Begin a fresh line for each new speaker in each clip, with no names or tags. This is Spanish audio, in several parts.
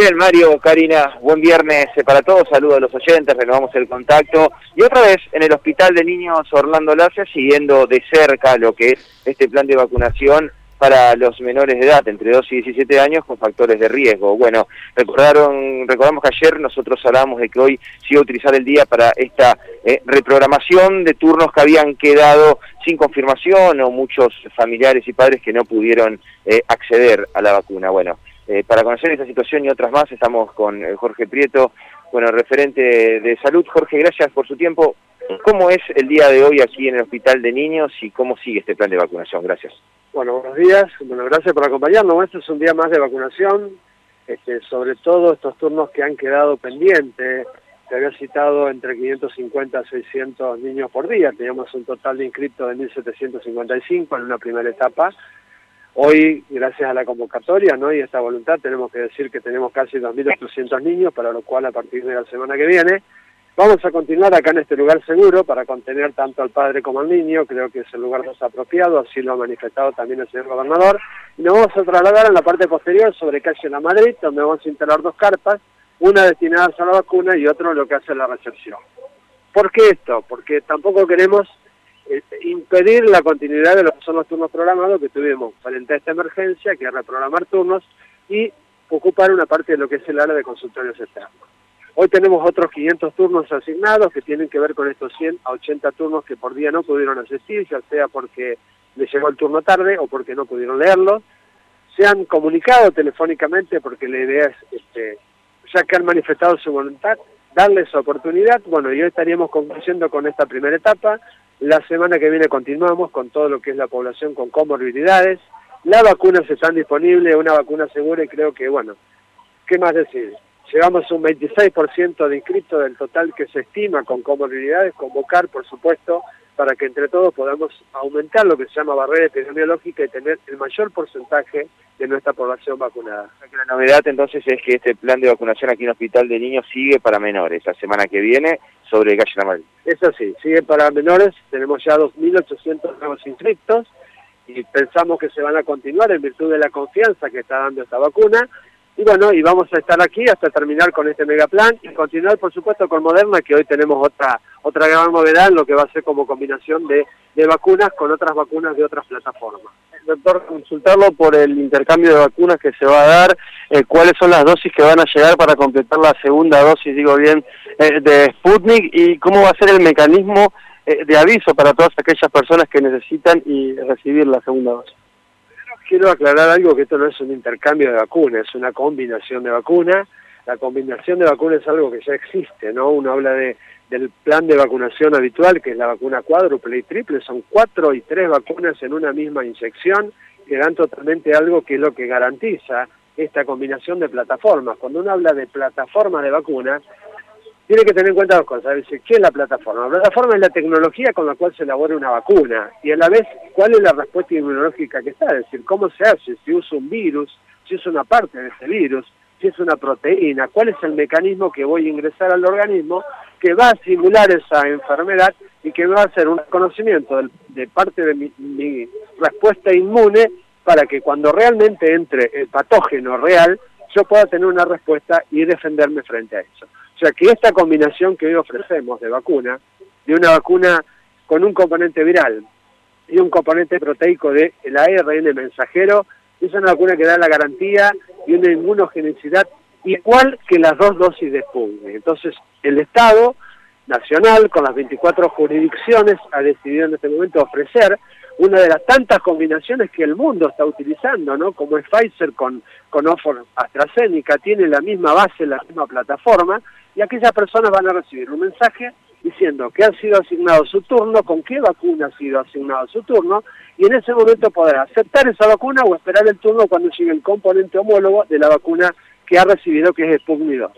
Bien, Mario, Karina, buen viernes para todos, saludos a los oyentes, renovamos el contacto. Y otra vez en el Hospital de Niños Orlando Lacia, siguiendo de cerca lo que es este plan de vacunación para los menores de edad, entre 2 y 17 años, con factores de riesgo. Bueno, recordaron, recordamos que ayer nosotros hablábamos de que hoy se iba a utilizar el día para esta eh, reprogramación de turnos que habían quedado sin confirmación o muchos familiares y padres que no pudieron eh, acceder a la vacuna. Bueno, eh, para conocer esta situación y otras más estamos con Jorge Prieto, bueno, referente de salud. Jorge, gracias por su tiempo. ¿Cómo es el día de hoy aquí en el Hospital de Niños y cómo sigue este plan de vacunación? Gracias.
Bueno, buenos días. Bueno, gracias por acompañarnos. Este es un día más de vacunación, este, sobre todo estos turnos que han quedado pendientes. Se había citado entre 550 a 600 niños por día. Teníamos un total de inscritos de 1.755 en una primera etapa. Hoy, gracias a la convocatoria ¿no? y esta voluntad, tenemos que decir que tenemos casi 2.800 niños, para lo cual a partir de la semana que viene Vamos a continuar acá en este lugar seguro para contener tanto al padre como al niño, creo que es el lugar más apropiado, así lo ha manifestado también el señor gobernador. Y nos vamos a trasladar en la parte posterior sobre calle La Madrid, donde vamos a instalar dos carpas, una destinada a la vacuna y otra lo que hace la recepción. ¿Por qué esto? Porque tampoco queremos impedir la continuidad de lo que son los turnos programados que tuvimos frente a esta emergencia, que es reprogramar turnos y ocupar una parte de lo que es el área de consultorios externos. Hoy tenemos otros 500 turnos asignados que tienen que ver con estos 100 a 80 turnos que por día no pudieron asistir, ya sea porque les llegó el turno tarde o porque no pudieron leerlo. Se han comunicado telefónicamente porque la idea es, este, ya que han manifestado su voluntad, darles oportunidad. Bueno, y hoy estaríamos concluyendo con esta primera etapa. La semana que viene continuamos con todo lo que es la población con comorbilidades. Las vacunas están disponibles, una vacuna segura y creo que, bueno, ¿qué más decir? Llevamos un 26% de inscritos del total que se estima con comorbilidades, convocar, por supuesto, para que entre todos podamos aumentar lo que se llama barrera epidemiológica y tener el mayor porcentaje de nuestra población vacunada.
La novedad entonces es que este plan de vacunación aquí en el Hospital de Niños sigue para menores la semana que viene sobre Calle Lamal.
Es así, sigue para menores, tenemos ya 2.800 nuevos inscritos y pensamos que se van a continuar en virtud de la confianza que está dando esta vacuna y bueno, y vamos a estar aquí hasta terminar con este megaplan y continuar, por supuesto, con Moderna, que hoy tenemos otra otra gran novedad, lo que va a ser como combinación de, vacunas con otras vacunas de otras plataformas.
Doctor, consultarlo por el intercambio de vacunas que se va a dar, eh, cuáles son las dosis que van a llegar para completar la segunda dosis, digo bien, eh, de Sputnik y cómo va a ser el mecanismo eh, de aviso para todas aquellas personas que necesitan y recibir la segunda dosis
quiero aclarar algo, que esto no es un intercambio de vacunas, es una combinación de vacunas. La combinación de vacunas es algo que ya existe, ¿no? Uno habla de, del plan de vacunación habitual, que es la vacuna cuádruple y triple, son cuatro y tres vacunas en una misma inyección, que dan totalmente algo que es lo que garantiza esta combinación de plataformas. Cuando uno habla de plataformas de vacunas, tiene que tener en cuenta dos cosas. Dice, ¿qué es la plataforma? La plataforma es la tecnología con la cual se elabora una vacuna y a la vez, ¿cuál es la respuesta inmunológica que está? Es decir, ¿cómo se hace? Si uso un virus, si es una parte de ese virus, si es una proteína, ¿cuál es el mecanismo que voy a ingresar al organismo que va a simular esa enfermedad y que va a hacer un reconocimiento de, parte de mi respuesta inmune para que cuando realmente entre el patógeno real, yo pueda tener una respuesta y defenderme frente a eso. O sea que esta combinación que hoy ofrecemos de vacuna, de una vacuna con un componente viral y un componente proteico de el ARN mensajero, es una vacuna que da la garantía y una inmunogenicidad igual que las dos dosis de Sputnik. Entonces, el Estado Nacional, con las 24 jurisdicciones, ha decidido en este momento ofrecer una de las tantas combinaciones que el mundo está utilizando, ¿no? Como es Pfizer con, con Oxford AstraZeneca, tiene la misma base, la misma plataforma, y aquellas personas van a recibir un mensaje diciendo que ha sido asignado su turno, con qué vacuna ha sido asignado su turno, y en ese momento podrá aceptar esa vacuna o esperar el turno cuando llegue el componente homólogo de la vacuna que ha recibido, que es Sputnik 2.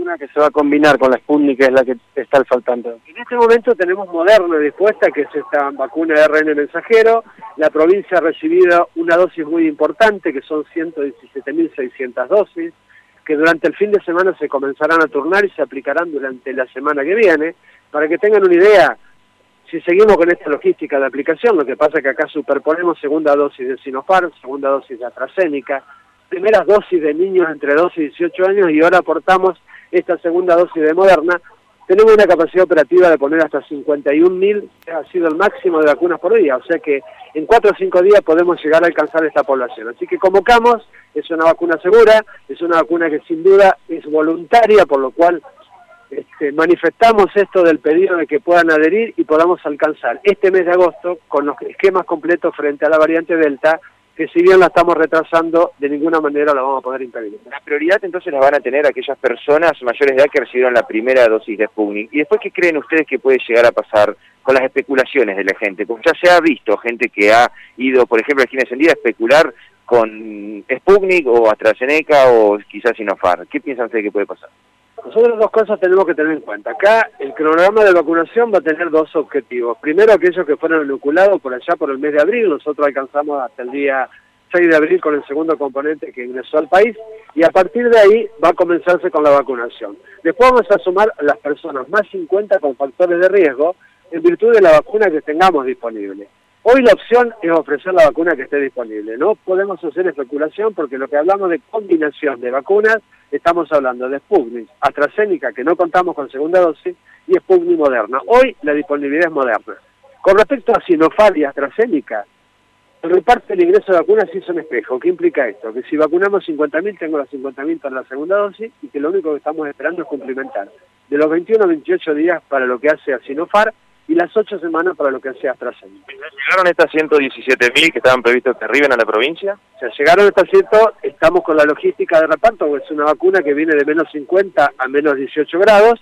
Una que se va a combinar con la Sputnik, que es la que está faltando.
En este momento tenemos Moderna dispuesta, que es esta vacuna de ARN mensajero. La provincia ha recibido una dosis muy importante, que son 117.600 dosis que durante el fin de semana se comenzarán a turnar y se aplicarán durante la semana que viene. Para que tengan una idea, si seguimos con esta logística de aplicación, lo que pasa es que acá superponemos segunda dosis de Sinopharm, segunda dosis de AstraZeneca, primeras dosis de niños entre 12 y 18 años y ahora aportamos esta segunda dosis de Moderna, tenemos una capacidad operativa de poner hasta 51.000, que ha sido el máximo de vacunas por día, o sea que en 4 o 5 días podemos llegar a alcanzar esta población. Así que convocamos, es una vacuna segura, es una vacuna que sin duda es voluntaria, por lo cual este, manifestamos esto del pedido de que puedan adherir y podamos alcanzar este mes de agosto con los esquemas completos frente a la variante Delta, que si bien la estamos retrasando, de ninguna manera la vamos a poder impedir.
La prioridad entonces la van a tener aquellas personas mayores de edad que recibieron la primera dosis de Sputnik. ¿Y después qué creen ustedes que puede llegar a pasar con las especulaciones de la gente? Porque ya se ha visto gente que ha ido, por ejemplo, el en día a especular con Sputnik o AstraZeneca o quizás Sinopharm. ¿Qué piensan ustedes que puede pasar?
Nosotros dos cosas tenemos que tener en cuenta. Acá el cronograma de vacunación va a tener dos objetivos. Primero, aquellos que fueron inoculados por allá por el mes de abril. Nosotros alcanzamos hasta el día 6 de abril con el segundo componente que ingresó al país y a partir de ahí va a comenzarse con la vacunación. Después vamos a sumar a las personas más 50 con factores de riesgo en virtud de la vacuna que tengamos disponible. Hoy la opción es ofrecer la vacuna que esté disponible. No podemos hacer especulación porque lo que hablamos de combinación de vacunas, estamos hablando de Sputnik, AstraZeneca, que no contamos con segunda dosis, y Sputnik Moderna. Hoy la disponibilidad es moderna. Con respecto a Sinopharm y AstraZeneca, el reparto del ingreso de vacunas es un espejo. ¿Qué implica esto? Que si vacunamos 50.000, tengo las 50.000 para la segunda dosis y que lo único que estamos esperando es cumplimentar. De los 21 a 28 días para lo que hace a Sinopharm, y las ocho semanas para lo que sea AstraZeneca.
¿Llegaron estas 117.000 que estaban previstos que arriben a la provincia?
O sea, llegaron estas 100, estamos con la logística de reparto, es una vacuna que viene de menos 50 a menos 18 grados.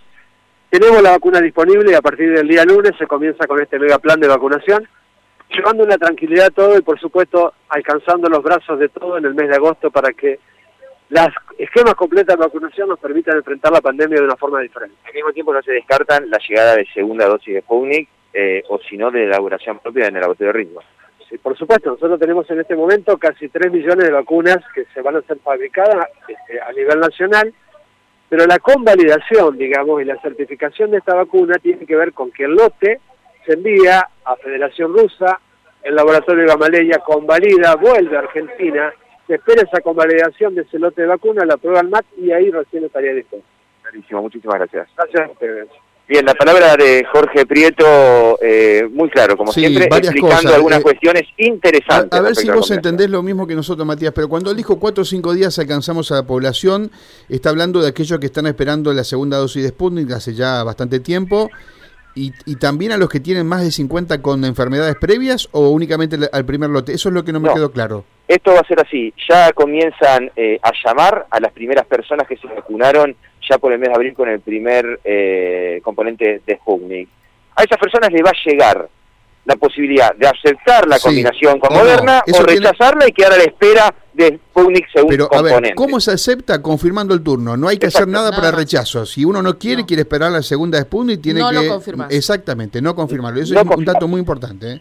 Tenemos la vacuna disponible y a partir del día lunes se comienza con este mega plan de vacunación, llevando una tranquilidad a todo y por supuesto alcanzando los brazos de todo en el mes de agosto para que las esquemas completas de vacunación nos permitan enfrentar la pandemia de una forma diferente.
Al mismo tiempo no se descartan la llegada de segunda dosis de Sputnik eh, o si no de elaboración propia en el laboratorio de ritmo.
Sí, por supuesto, nosotros tenemos en este momento casi 3 millones de vacunas que se van a ser fabricadas este, a nivel nacional, pero la convalidación, digamos, y la certificación de esta vacuna tiene que ver con que el lote se envía a Federación Rusa, el laboratorio de Gamaleya convalida, vuelve a Argentina, se espera esa convalidación de ese lote de vacuna, la prueba al MAC y ahí recién estaría listo.
Clarísimo, muchísimas gracias.
Gracias a ustedes.
Bien, la palabra de Jorge Prieto, eh, muy claro, como siempre, explicando algunas eh, cuestiones interesantes.
A, ver si vos entendés lo mismo que nosotros, Matías, pero cuando él dijo cuatro o cinco días alcanzamos a la población, está hablando de aquellos que están esperando la segunda dosis de Sputnik hace ya bastante tiempo y, y, también a los que tienen más de 50 con enfermedades previas o únicamente al primer lote? Eso es lo que no me quedó claro.
Esto va a ser así, ya comienzan eh, a llamar a las primeras personas que se vacunaron ya por el mes de abril con el primer eh, componente de Sputnik. A esas personas les va a llegar la posibilidad de aceptar la combinación con Moderna o rechazarla y quedar a la espera de Sputnik según
Pero, a ver, ¿cómo se acepta confirmando el turno? No hay que hacer nada para rechazo. Si uno no quiere, quiere esperar la segunda de Sputnik, tiene que...
Lo confirmar.
Exactamente, no confirmarlo. Eso es un dato muy importante. ¿eh?